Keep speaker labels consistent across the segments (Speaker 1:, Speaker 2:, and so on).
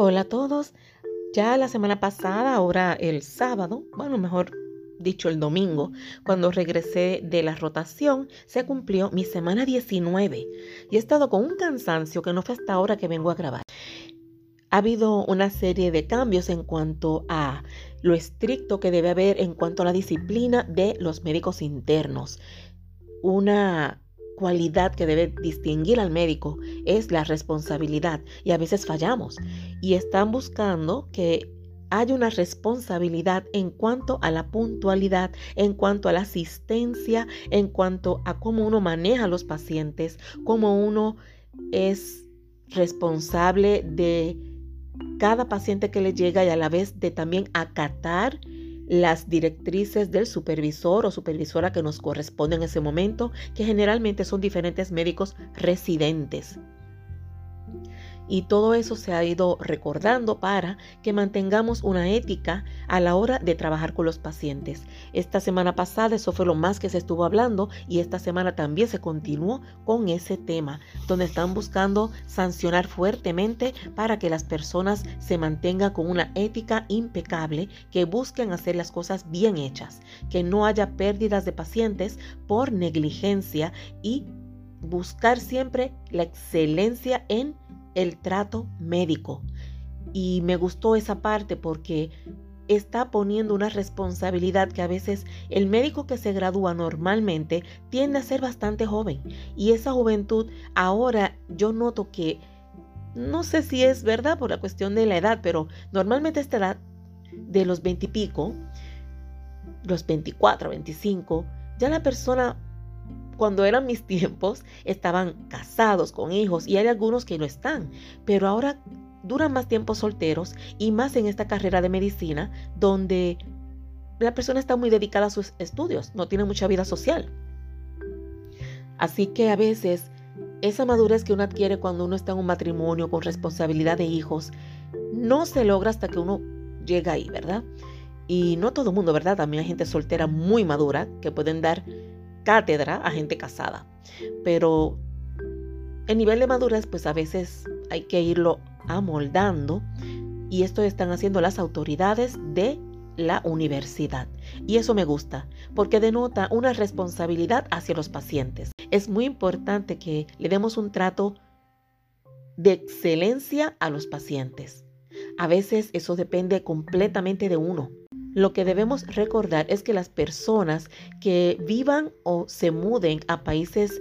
Speaker 1: Hola a todos. Ya la semana pasada, ahora el sábado, bueno, mejor dicho el domingo, cuando regresé de la rotación, se cumplió mi semana 19 y he estado con un cansancio que no fue hasta ahora que vengo a grabar. Ha habido una serie de cambios en cuanto a lo estricto que debe haber en cuanto a la disciplina de los médicos internos. Una cualidad que debe distinguir al médico es la responsabilidad y a veces fallamos y están buscando que haya una responsabilidad en cuanto a la puntualidad, en cuanto a la asistencia, en cuanto a cómo uno maneja a los pacientes, cómo uno es responsable de cada paciente que le llega y a la vez de también acatar las directrices del supervisor o supervisora que nos corresponde en ese momento, que generalmente son diferentes médicos residentes. Y todo eso se ha ido recordando para que mantengamos una ética a la hora de trabajar con los pacientes. Esta semana pasada eso fue lo más que se estuvo hablando y esta semana también se continuó con ese tema, donde están buscando sancionar fuertemente para que las personas se mantengan con una ética impecable, que busquen hacer las cosas bien hechas, que no haya pérdidas de pacientes por negligencia y buscar siempre la excelencia en el trato médico. Y me gustó esa parte porque está poniendo una responsabilidad que a veces el médico que se gradúa normalmente tiende a ser bastante joven. Y esa juventud ahora yo noto que, no sé si es verdad por la cuestión de la edad, pero normalmente esta edad de los 20 y pico, los 24, 25, ya la persona cuando eran mis tiempos, estaban casados con hijos y hay algunos que no están, pero ahora duran más tiempo solteros y más en esta carrera de medicina donde la persona está muy dedicada a sus estudios, no tiene mucha vida social. Así que a veces esa madurez que uno adquiere cuando uno está en un matrimonio con responsabilidad de hijos, no se logra hasta que uno llega ahí, ¿verdad? Y no todo el mundo, ¿verdad? También hay gente soltera muy madura que pueden dar cátedra a gente casada. Pero el nivel de madurez, pues a veces hay que irlo amoldando y esto están haciendo las autoridades de la universidad. Y eso me gusta, porque denota una responsabilidad hacia los pacientes. Es muy importante que le demos un trato de excelencia a los pacientes. A veces eso depende completamente de uno. Lo que debemos recordar es que las personas que vivan o se muden a países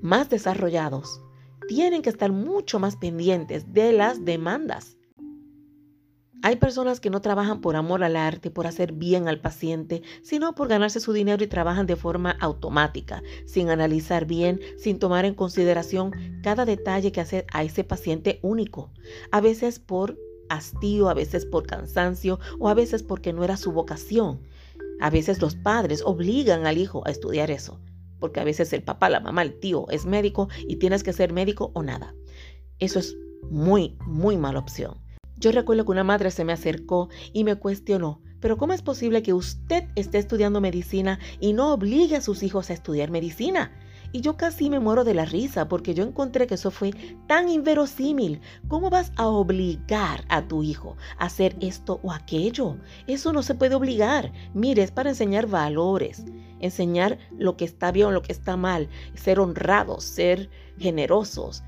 Speaker 1: más desarrollados tienen que estar mucho más pendientes de las demandas. Hay personas que no trabajan por amor al arte, por hacer bien al paciente, sino por ganarse su dinero y trabajan de forma automática, sin analizar bien, sin tomar en consideración cada detalle que hace a ese paciente único. A veces por a veces por cansancio o a veces porque no era su vocación. A veces los padres obligan al hijo a estudiar eso, porque a veces el papá, la mamá, el tío es médico y tienes que ser médico o nada. Eso es muy, muy mala opción. Yo recuerdo que una madre se me acercó y me cuestionó, pero ¿cómo es posible que usted esté estudiando medicina y no obligue a sus hijos a estudiar medicina? Y yo casi me muero de la risa porque yo encontré que eso fue tan inverosímil. ¿Cómo vas a obligar a tu hijo a hacer esto o aquello? Eso no se puede obligar. Mire, es para enseñar valores, enseñar lo que está bien lo que está mal, ser honrados, ser generosos.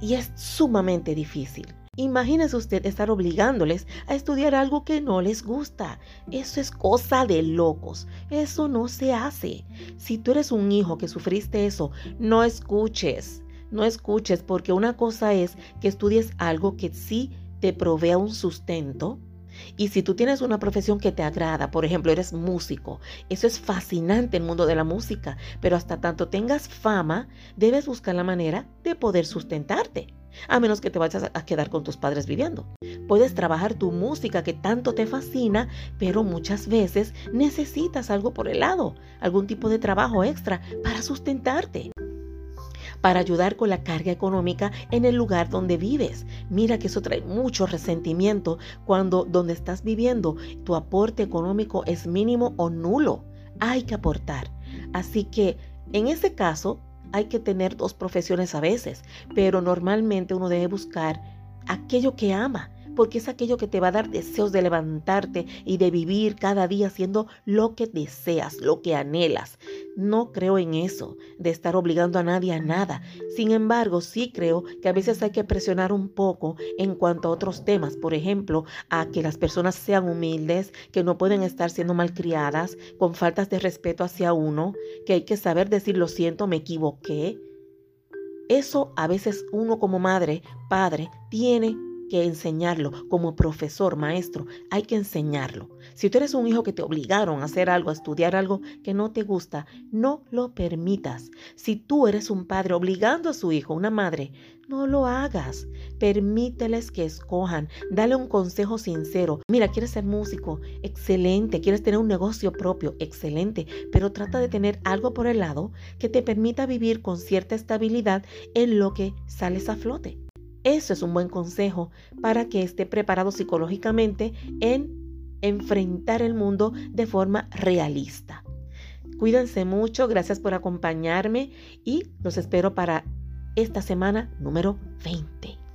Speaker 1: Y es sumamente difícil. Imagínese usted estar obligándoles a estudiar algo que no les gusta. Eso es cosa de locos. Eso no se hace. Si tú eres un hijo que sufriste eso, no escuches. No escuches porque una cosa es que estudies algo que sí te provea un sustento. Y si tú tienes una profesión que te agrada, por ejemplo, eres músico, eso es fascinante el mundo de la música, pero hasta tanto tengas fama, debes buscar la manera de poder sustentarte a menos que te vayas a quedar con tus padres viviendo. Puedes trabajar tu música que tanto te fascina, pero muchas veces necesitas algo por el lado, algún tipo de trabajo extra para sustentarte para ayudar con la carga económica en el lugar donde vives. Mira que eso trae mucho resentimiento cuando donde estás viviendo tu aporte económico es mínimo o nulo. Hay que aportar. Así que en ese caso, hay que tener dos profesiones a veces, pero normalmente uno debe buscar aquello que ama porque es aquello que te va a dar deseos de levantarte y de vivir cada día haciendo lo que deseas, lo que anhelas. No creo en eso, de estar obligando a nadie a nada. Sin embargo, sí creo que a veces hay que presionar un poco en cuanto a otros temas, por ejemplo, a que las personas sean humildes, que no pueden estar siendo malcriadas, con faltas de respeto hacia uno, que hay que saber decir lo siento, me equivoqué. Eso a veces uno como madre, padre, tiene que enseñarlo. Como profesor, maestro, hay que enseñarlo. Si tú eres un hijo que te obligaron a hacer algo, a estudiar algo que no te gusta, no lo permitas. Si tú eres un padre obligando a su hijo, una madre, no lo hagas. Permíteles que escojan. Dale un consejo sincero. Mira, quieres ser músico, excelente. Quieres tener un negocio propio, excelente. Pero trata de tener algo por el lado que te permita vivir con cierta estabilidad en lo que sales a flote. Eso es un buen consejo para que esté preparado psicológicamente en enfrentar el mundo de forma realista. Cuídense mucho, gracias por acompañarme y los espero para esta semana número 20.